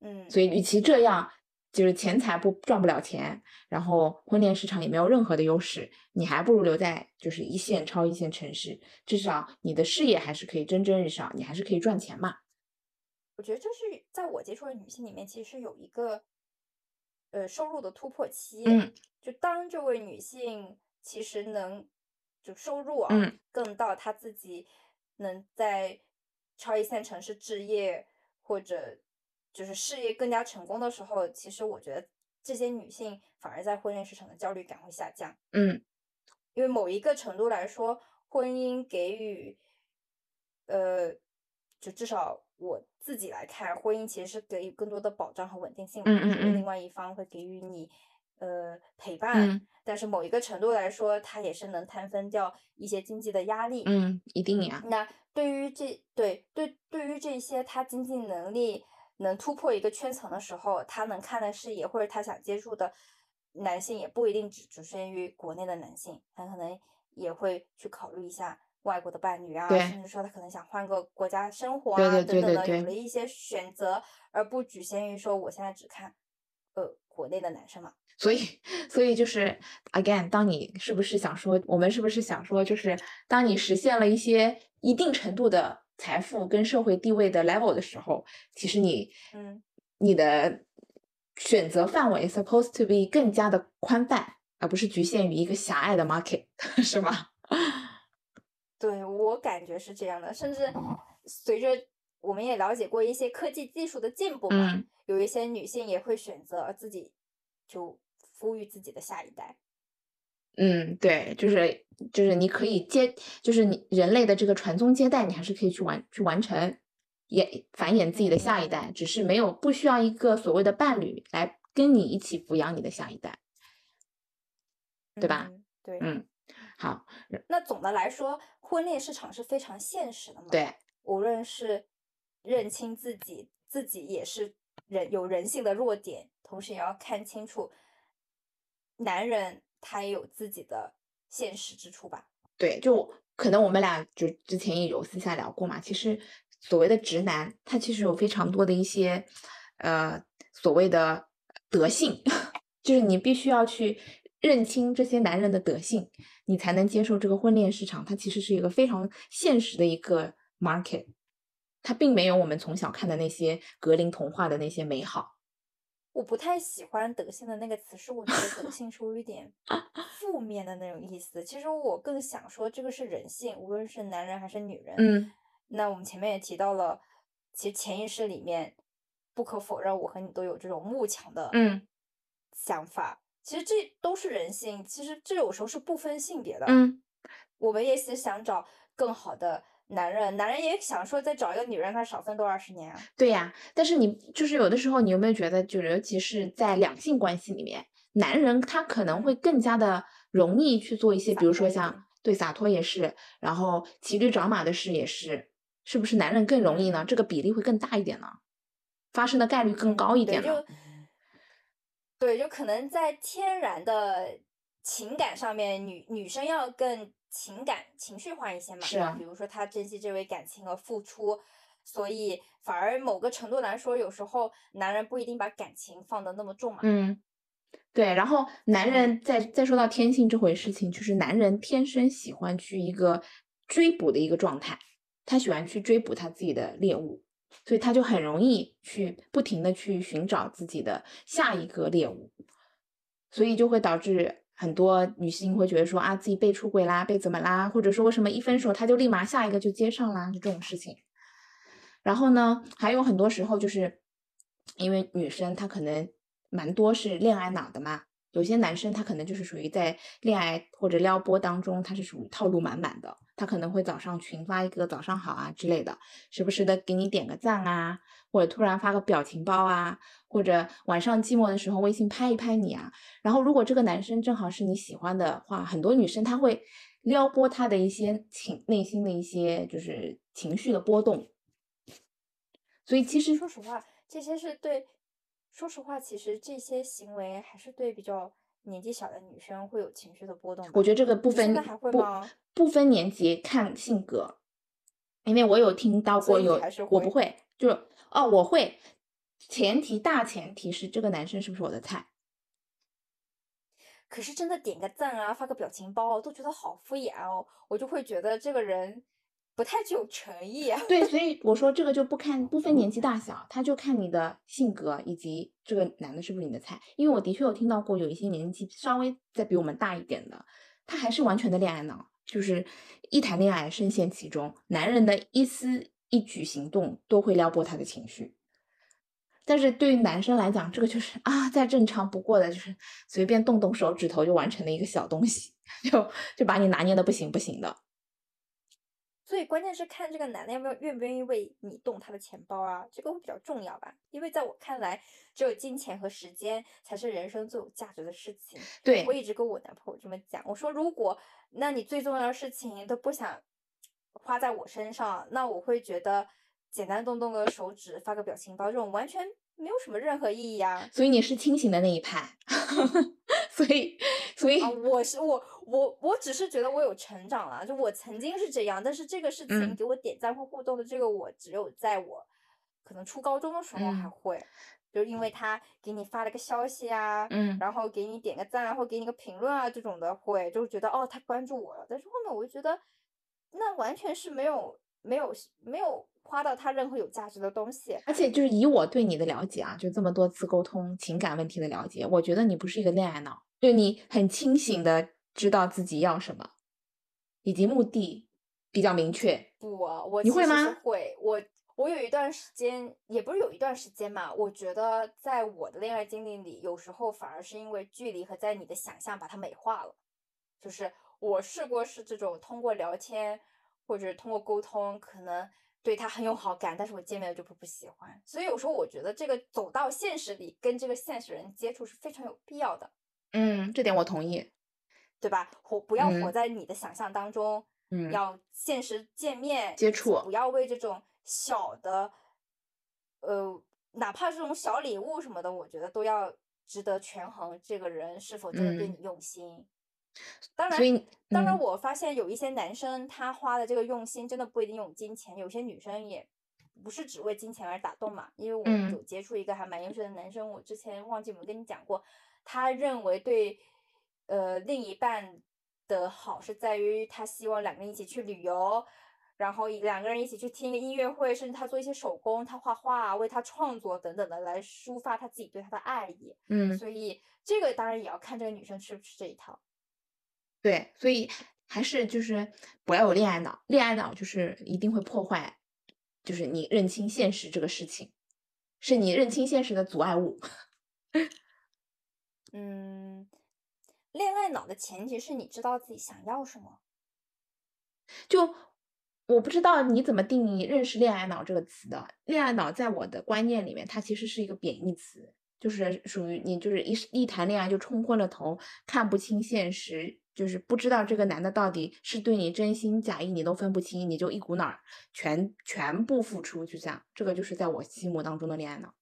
嗯，所以，与其这样，就是钱财不赚不了钱，然后婚恋市场也没有任何的优势，你还不如留在就是一线、超一线城市，至少你的事业还是可以蒸蒸日上，你还是可以赚钱嘛。我觉得这是在我接触的女性里面，其实有一个呃收入的突破期。嗯，就当这位女性其实能就收入啊，嗯更到她自己能在超一线城市置业或者就是事业更加成功的时候，其实我觉得这些女性反而在婚恋市场的焦虑感会下降。嗯因为某一个程度来说，婚姻给予，呃，就至少我自己来看，婚姻其实是给予更多的保障和稳定性嗯。嗯嗯另嗯外一方会给予你，呃，陪伴，嗯但是某一个程度来说，它也是能摊分掉一些经济的压力。嗯，一定呀。那对于这对对对于这些他经济能力能突破一个圈层的时候，他能看的视野或者他想接触的男性也不一定只局限于国内的男性，他可能也会去考虑一下外国的伴侣啊，甚至说他可能想换个国家生活对啊对对对等等的，有了一些选择，而不局限于说我现在只看呃国内的男生嘛。所以，所以就是 again，当你是不是想说，我们是不是想说，就是当你实现了一些一定程度的财富跟社会地位的 level 的时候，其实你，嗯，你的选择范围 supposed to be 更加的宽泛，而不是局限于一个狭隘的 market，是吗？对，我感觉是这样的，甚至随着我们也了解过一些科技技术的进步嘛，嗯有一些女性也会选择自己就呼吁自己的下一代。嗯，对，就是就是你可以接，就是你人类的这个传宗接代，你还是可以去完去完成，也繁衍自己的下一代，只是没有不需要一个所谓的伴侣来跟你一起抚养你的下一代。对吧嗯？对。嗯，好，那总的来说，婚恋市场是非常现实的嘛。，对，无论是认清自己，自己也是人有人性的弱点，同时也要看清楚，男人他也有自己的现实之处吧。对，就可能我们俩就之前也有私下聊过嘛。其实所谓的直男，他其实有非常多的一些呃所谓的德性，就是你必须要去认清这些男人的德性，你才能接受这个婚恋市场。它其实是一个非常现实的一个 market，它并没有我们从小看的那些格林童话的那些美好。我不太喜欢“德性”的那个词，是我觉得“德性”是有一点负 面的那种意思。其实我更想说，这个是人性，无论是男人还是女人。嗯那我们前面也提到了，其实潜意识里面不可否认，我和你都有这种慕强的嗯想法。其实这都是人性，其实这有时候是不分性别的。嗯，我们也是想找更好的男人，男人也想说再找一个女人，他少奋斗二十年啊。对呀，但是你就是有的时候，你有没有觉得，就是尤其是在两性关系里面，男人他可能会更加的容易去做一些，比如说像对洒脱也是，然后骑驴找马的事也是，是不是男人更容易呢？这个比例会更大一点呢，发生的概率更嗯高一点呢就。对，就可能在天然的情感上面，女女生要更情感情绪化一些嘛。是啊比如说她珍惜这位感情和付出，所以反而某个程度来说，有时候男人不一定把感情放得那么重嘛。嗯，对，然后男人再再说到天性这回事情，就是男人天生喜欢去一个追捕的一个状态，他喜欢去追捕他自己的猎物，所以他就很容易去不停的去寻找自己的下一个猎物，所以就会导致很多女性会觉得说啊自己被出轨啦，被怎么啦，或者说为什么一分手他就立马下一个就接上啦，就这种事情。然后呢，还有很多时候就是因为女生她可能蛮多是恋爱脑的嘛，有些男生他可能就是属于在恋爱或者撩拨当中，他是属于套路满满的，他可能会早上群发一个早上好啊之类的，时不时的给你点个赞啊，或者突然发个表情包啊，或者晚上寂寞的时候微信拍一拍你啊。然后如果这个男生正好是你喜欢的话，很多女生她会撩拨他的一些情内心的一些就是情绪的波动。所以其实说实话，这些是对，说实话，其实这些行为还是对比较。年纪小的女生会有情绪的波动，我觉得这个不分不不分年纪看性格，因为我有听到过有我不会，就哦我会，前提大前提是这个男生是不是我的菜。可是真的点个赞啊，发个表情包都觉得好敷衍哦，我就会觉得这个人。不太具有诚意啊。对，所以 我说这个就不看不分年纪大小，他就看你的性格以及这个男的是不是你的菜。因为我的确有听到过有一些年纪稍微再比我们大一点的，他还是完全的恋爱脑，就是一谈恋爱深陷其中，男人的一丝一举行动都会撩拨他的情绪。但是对于男生来讲，这个就是啊再正常不过的，就是随便动动手指头就完成了一个小东西，就就把你拿捏的不行不行的。所以关键是看这个男的要不要愿不愿意为你动他的钱包啊，这个会比较重要吧？因为在我看来，只有金钱和时间才是人生最有价值的事情。对我一直跟我男朋友这么讲，我说如果那你最重要的事情都不想花在我身上，那我会觉得简单动动个手指发个表情包这种完全。没有什么任何意义啊，所以你是清醒的那一派，所以所以我是我我我只是觉得我有成长了，就我曾经是这样，但是这个事情给我点赞或互动的这个我只有在我可能初高中的时候还会，就是因为他给你发了个消息啊，嗯，然后给你点个赞，然后给你个评论啊这种的会，就觉得哦他关注我了，但是后面我就觉得那完全是没有没有没有。花到他任何有价值的东西，而且就是以我对你的了解啊，就这么多次沟通情感问题的了解，我觉得你不是一个恋爱脑，就你很清醒的知道自己要什么，以及目的比较明确。不，我你会吗？会，我我有一段时间，也不是有一段时间嘛，我觉得在我的恋爱经历里，有时候反而是因为距离和在你的想象把它美化了。就是我试过是这种通过聊天或者通过沟通，可能。对他很有好感，但是我见面了就不不喜欢，所以有时候我觉得这个走到现实里跟这个现实人接触是非常有必要的。嗯，这点我同意，对吧？活不要活在你的想象当中，嗯，要现实见面接触，不要为这种小的，呃，哪怕这种小礼物什么的，我觉得都要值得权衡这个人是否真的对你用心。当然，当然，我发现有一些男生他花的这个用心真的不一定用金钱，有些女生也不是只为金钱而打动嘛。因为我有接触一个还蛮优秀的男生，我之前忘记有没有跟你讲过，他认为对呃另一半的好是在于他希望两个人一起去旅游，然后两个人一起去听一个音乐会，甚至他做一些手工，他画画为他创作等等的来抒发他自己对他的爱意。嗯，所以这个当然也要看这个女生吃不吃这一套。对，所以还是就是不要有恋爱脑，恋爱脑就是一定会破坏，就是你认清现实这个事情，是你认清现实的阻碍物。嗯，恋爱脑的前提是你知道自己想要什么。就我不知道你怎么定义“认识恋爱脑”这个词的。恋爱脑在我的观念里面，它其实是一个贬义词，就是属于你就是一一谈恋爱就冲昏了头，看不清现实。就是不知道这个男的到底是对你真心假意，你都分不清，你就一股脑儿全全部付出，就这样，这个就是在我心目当中的恋爱脑。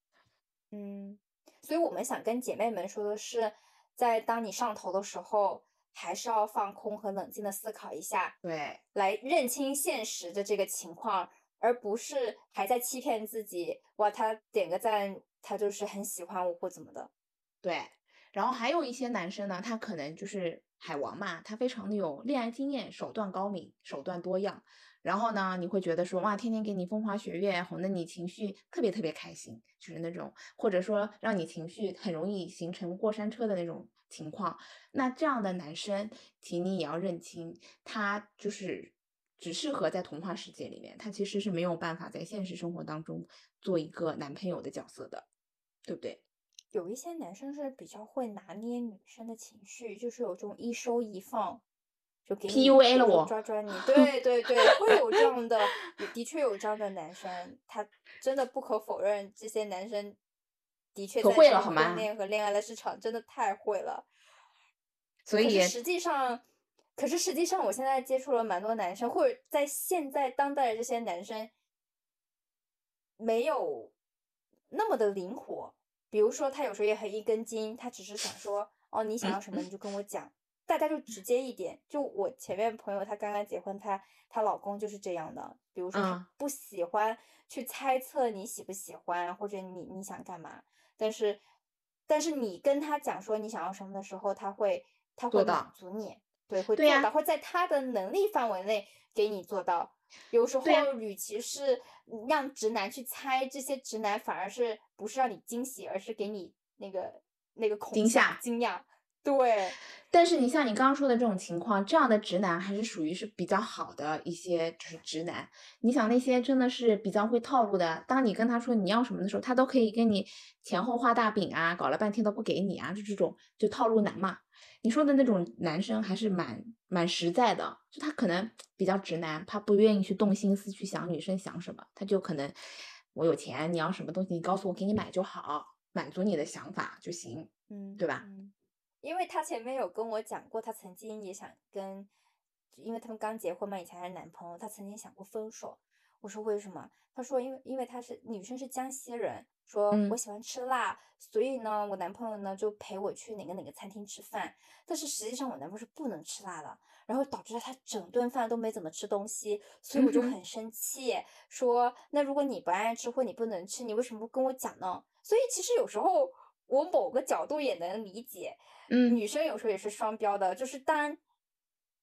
嗯，所以我们想跟姐妹们说的是，在当你上头的时候，还是要放空和冷静的思考一下，对，来认清现实的这个情况，而不是还在欺骗自己。哇，他点个赞，他就是很喜欢我或怎么的。对，然后还有一些男生呢，他可能就是。海王嘛，他非常的有恋爱经验，手段高明，手段多样。然后呢，你会觉得说，哇，天天给你风花雪月，哄得你情绪特别特别开心，就是那种，或者说让你情绪很容易形成过山车的那种情况。那这样的男生，请你也要认清，他就是只适合在童话世界里面，他其实是没有办法在现实生活当中做一个男朋友的角色的，对不对？有一些男生是比较会拿捏女生的情绪，就是有这种一收一放，就给你 PUA 了我抓抓你，对对对，会有这样的，也的确有这样的男生，他真的不可否认，这些男生的确可在这个会了好吗婚恋和恋爱的市场真的太会了。所以实际上，可是实际上，我现在接触了蛮多男生，或者在现在当代的这些男生，没有那么的灵活。比如说，他有时候也很一根筋，他只是想说，哦，你想要什么你就跟我讲，大家就直接一点。就我前面朋友，她刚刚结婚，她她老公就是这样的。比如说，嗯他不喜欢去猜测你喜不喜欢，或者你你想干嘛，但是但是你跟他讲说你想要什么的时候，他会他会满足你，对，会做到，会在他的能力范围内给你做到。有时候与其是让直男去猜，这些直男反而是不是让你惊喜，而是给你那个那个恐惊吓、吓。惊讶。对，但是你像你刚刚说的这种情况，这样的直男还是属于是比较好的一些就是直男。你想那些真的是比较会套路的，当你跟他说你要什么的时候，他都可以跟你前后画大饼啊，搞了半天都不给你啊，就这种就套路男嘛。你说的那种男生还是蛮蛮实在的，就他可能比较直男，他不愿意去动心思去想女生想什么，他就可能我有钱，你要什么东西你告诉我给你买就好，满足你的想法就行，嗯，对吧？嗯，因为他前面有跟我讲过，他曾经也想跟，因为他们刚结婚嘛，以前还是男朋友，他曾经想过分手。我说为什么？他说因为因为他是女生是江西人，说我嗯喜欢吃辣，所以呢，我男朋友呢就陪我去哪个哪个餐厅吃饭。但是实际上我男朋友是不能吃辣的，然后导致他整顿饭都没怎么吃东西，所以我就很生气，说那如果你不爱吃或你不能吃，你为什么不跟我讲呢？所以其实有时候我某个角度也能理解，嗯女生有时候也是双标的，就是当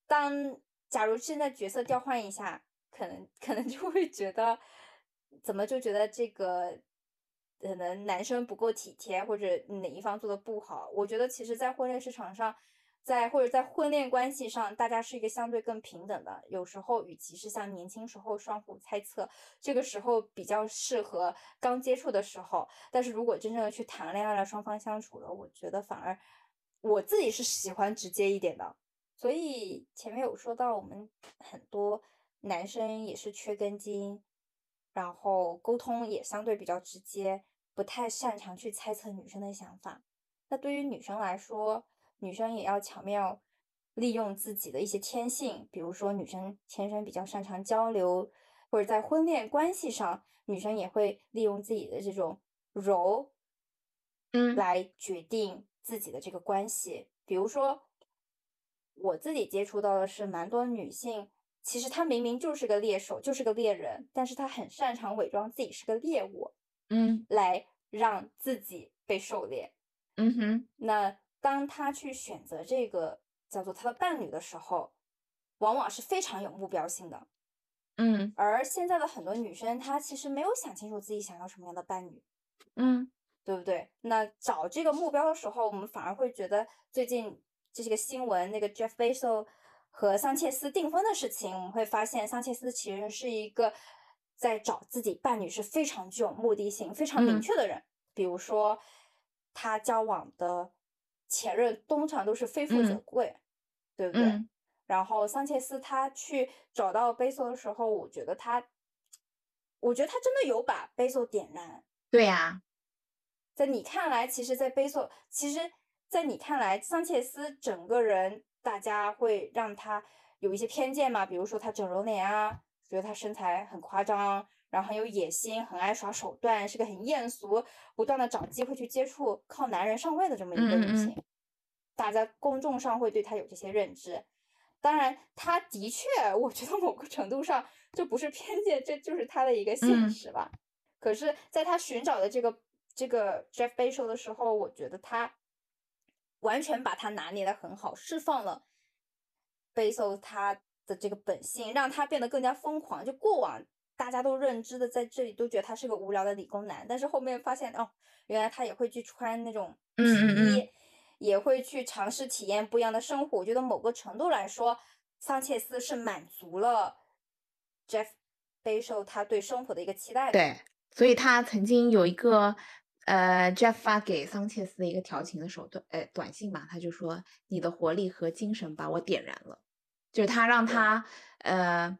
当假如现在角色调换一下，可能可能就会觉得怎么就觉得这个可能男生不够体贴，或者哪一方做的不好。我觉得其实，在婚恋市场上，在或者在婚恋关系上，大家是一个相对更平等的。有时候，与其是像年轻时候相互猜测，这个时候比较适合刚接触的时候。但是如果真正的去谈恋爱了，双方相处了，我觉得反而我自己是喜欢直接一点的。所以前面有说到，我们很多男生也是缺根筋，然后沟通也相对比较直接，不太擅长去猜测女生的想法。那对于女生来说，女生也要巧妙利用自己的一些天性，比如说女生天生比较擅长交流，或者在婚恋关系上，女生也会利用自己的这种柔嗯来决定自己的这个关系。比如说，我自己接触到的是蛮多女性，其实她明明就是个猎手，就是个猎人，但是她很擅长伪装自己是个猎物，嗯来让自己被狩猎。嗯哼，那当她去选择这个叫做她的伴侣的时候，往往是非常有目标性的。嗯而现在的很多女生，她其实没有想清楚自己想要什么样的伴侣。嗯对不对？那找这个目标的时候，我们反而会觉得最近这是个新闻，那个 Jeff Bezos 和桑切斯订婚的事情，我们会发现桑切斯其实是一个在找自己伴侣是非常具有目的性、非常明嗯确的人。比如说，他交往的前任通常都是非富则嗯贵，对不对？嗯然后桑切斯他去找到 Bezos 的时候，我觉得他，我觉得他真的有把 Bezos 点燃。对呀，在你看来，其实，在贝索，其实，在你看来，桑切斯整个人，大家会让他有一些偏见嘛？比如说他整容脸啊，觉得他身材很夸张，然后很有野心，很爱耍手段，是个很艳俗，不断的找机会去接触靠男人上位的这么一个嗯嗯嗯女性。大家公众上会对他有这些认知。当然，他的确，我觉得某个程度上这不是偏见，这就是他的一个现嗯实吧。可是，在他寻找的这个这个 Jeff Bezos 的时候，我觉得他完全把他拿捏的很好，释放了 Bezos 他的这个本性，让他变得更加疯狂。就过往大家都认知的，在这里都觉得他是个无聊的理工男，但是后面发现哦，原来他也会去穿那种皮嗯嗯嗯衣，也会去尝试体验不一样的生活。我觉得某个程度来说，桑切斯是满足了 Jeff Bezos 他对生活的一个期待的。对，所以他曾经有一个呃，Jeff 发给桑切斯的一个调情的手段，呃，短信嘛，他就说你的活力和精神把我点燃了，就是他让他呃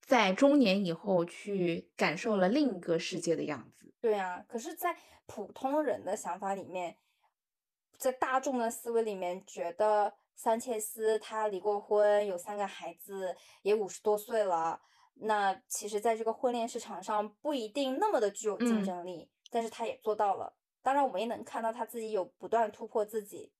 在中年以后去感受了另一个世界的样子。对啊，可是，在普通人的想法里面，在大众的思维里面，觉得桑切斯他离过婚，有三个孩子，也五十多岁了。那其实，在这个婚恋市场上不一定那么的具有竞争力，但是他也做到了。当然，我们也能看到他自己有不断突破自己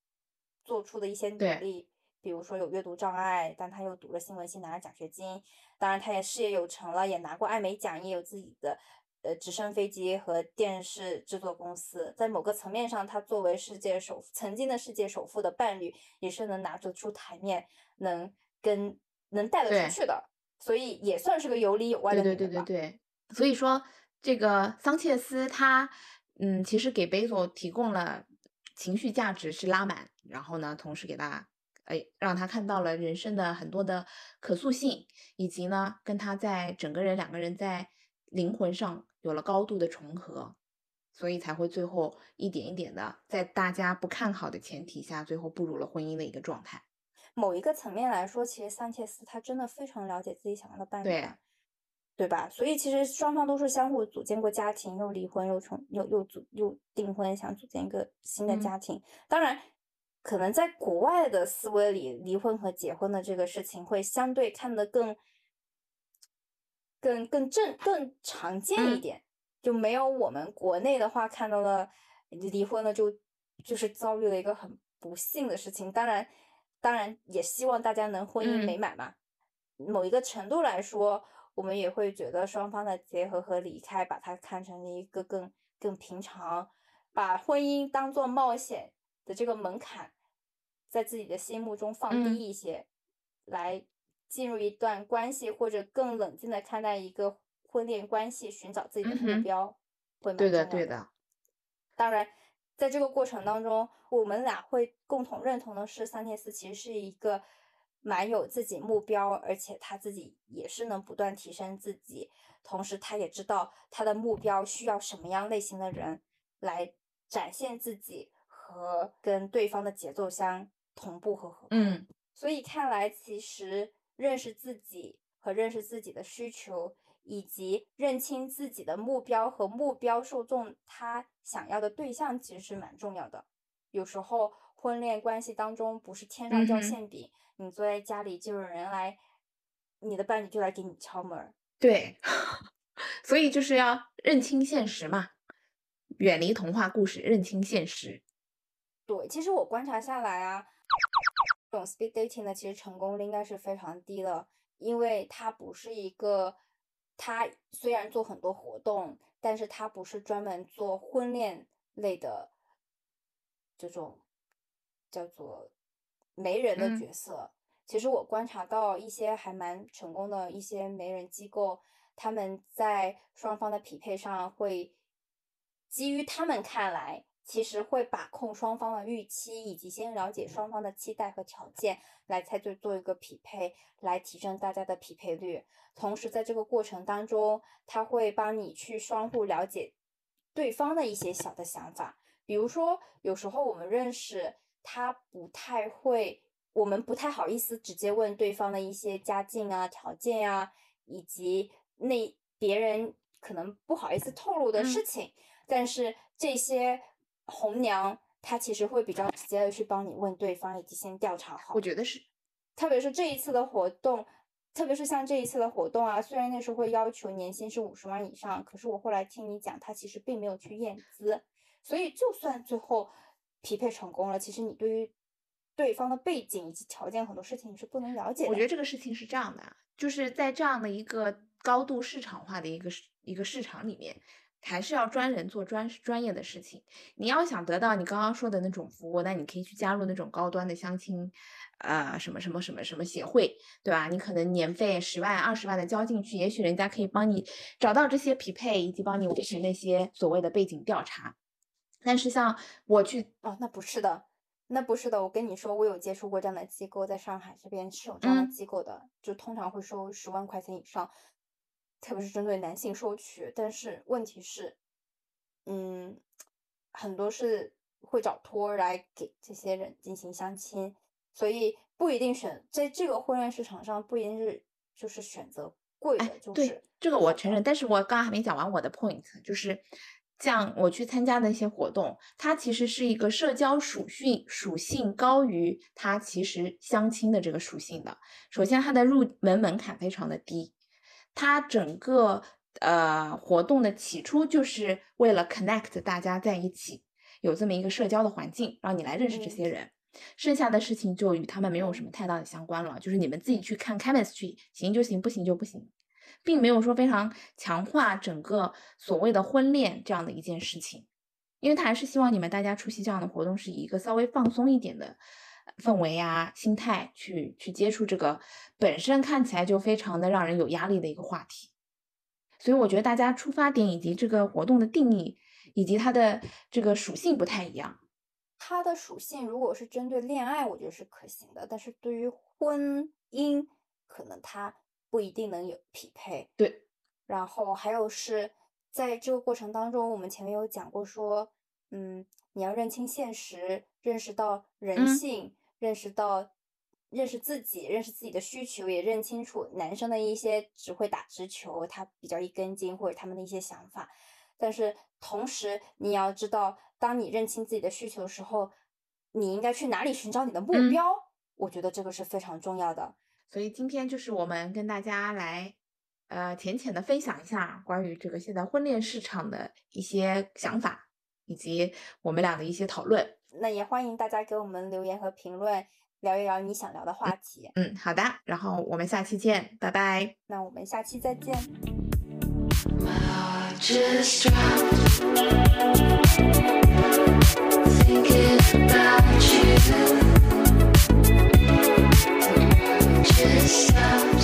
做出的一些努力，比如说有阅读障碍，但他又读了新闻系，拿了奖学金。当然，他也事业有成了，也拿过艾美奖，也有自己的呃直升飞机和电视制作公司。在某个层面上，他作为世界首曾经的世界首富的伴侣，也是能拿得出台面，能跟能带得出去的。所以也算是个有里有外的对对对对对，所以说这个桑切斯他，嗯，其实给贝索提供了情绪价值是拉满，然后呢，同时给他，哎，让他看到了人生的很多的可塑性，以及呢，跟他在整个人两个人在灵魂上有了高度的重合，所以才会最后一点一点的在大家不看好的前提下，最后步入了婚姻的一个状态。某一个层面来说，其实桑切斯他真的非常了解自己想要的伴侣，对，对吧？所以其实双方都是相互组建过家庭，又离婚，又重又又组又订婚，想组建一个新的家庭。当然，可能在国外的思维里，离婚和结婚的这个事情会相对看得更更更正更常见一点，就没有我们国内的话看到了离婚了就就是遭遇了一个很不幸的事情。当然。当然也希望大家能婚姻美满嘛。某一个程度来说，我们也会觉得双方的结合和离开，把它看成了一个更更平常，把婚姻当做冒险的这个门槛，在自己的心目中放低一些，来进入一段关系，或者更冷静的看待一个婚恋关系，寻找自己的目标，会对的，对的。当然。在这个过程当中，我们俩会共同认同的是，桑切斯其实是一个蛮有自己目标，而且他自己也是能不断提升自己，同时他也知道他的目标需要什么样类型的人来展现自己和跟对方的节奏相同步和合。嗯，所以看来其实认识自己和认识自己的需求。以及认清自己的目标和目标受众，他想要的对象其实是蛮重要的。有时候婚恋关系当中不是天上掉馅饼，你坐在家里就有人来，你的伴侣就来给你敲门。对，所以就是要认清现实嘛，远离童话故事，认清现实。对，其实我观察下来啊，这种 speed dating 的其实成功率应该是非常低的，因为它不是一个。它虽然做很多活动，但是它不是专门做婚恋类的这种叫做媒人的角色。其实我观察到一些还蛮成功的一些媒人机构，他们在双方的匹配上会基于他们看来。其实会把控双方的预期，以及先了解双方的期待和条件，来才做做一个匹配，来提升大家的匹配率。同时，在这个过程当中，他会帮你去相互了解对方的一些小的想法。比如说，有时候我们认识他不太会，我们不太好意思直接问对方的一些家境啊、条件呀，以及那别人可能不好意思透露的事情。但是这些。红娘她其实会比较直接的去帮你问对方，以及先调查好。我觉得是，特别是这一次的活动，特别是像这一次的活动啊，虽然那时候会要求年薪是五十万以上，可是我后来听你讲，他其实并没有去验资，所以就算最后匹配成功了，其实你对于对方的背景以及条件很多事情你是不能了解的。我觉得这个事情是这样的，就是在这样的一个高度市场化的一个一个市场里面。还是要专人做专专业的事情。你要想得到你刚刚说的那种服务，那你可以去加入那种高端的相亲，呃，什么什么什么什么协会，对吧？你可能年费十万、二十万的交进去，也许人家可以帮你找到这些匹配，以及帮你完成那些所谓的背景调查。但是像我去，哦，那不是的，那不是的。我跟你说，我有接触过这样的机构，在上海这边是有这样的机构的，就通常会收十万块钱以上。特别是针对男性收取，但是问题是，嗯，很多是会找托来给这些人进行相亲，所以不一定选在这个婚恋市场上，不一定是就是选择贵的，就对是这个我承认，但是我刚刚还没讲完我的 point，就是像我去参加的一些活动，它其实是一个社交属性属性高于它其实相亲的这个属性的。首先，它的入门门槛非常的低，它整个呃活动的起初就是为了 connect 大家在一起，有这么一个社交的环境，让你来认识这嗯些人。剩下的事情就与他们没有什么太大的相关了，就是你们自己去看 chemistry，行就行，不行就不行，并没有说非常强化整个所谓的婚恋这样的一件事情，因为他还是希望你们大家出席这样的活动是以一个稍微放松一点的氛围啊、心态去去接触这个本身看起来就非常的让人有压力的一个话题。所以我觉得大家出发点以及这个活动的定义以及它的这个属性不太一样。它的属性如果是针对恋爱，我觉得是可行的，但是对于婚姻，可能它不一定能有匹配。对，然后还有是在这个过程当中，我们前面有讲过说，嗯，你要认清现实，认识到人嗯性，认识到认识自己，认识自己的需求，也认清楚男生的一些只会打直球，他比较一根筋，或者他们的一些想法。但是同时，你要知道，当你认清自己的需求的时候，你应该去哪里寻找你的目嗯标。我觉得这个是非常重要的。所以今天就是我们跟大家来，呃，浅浅的分享一下关于这个现在婚恋市场的一些想法，以及我们俩的一些讨论。那也欢迎大家给我们留言和评论，聊一聊你想聊的话题。嗯，好的，然后我们下期见，拜拜。那我们下期再见。My heart just dropped. Thinking about you. Stop.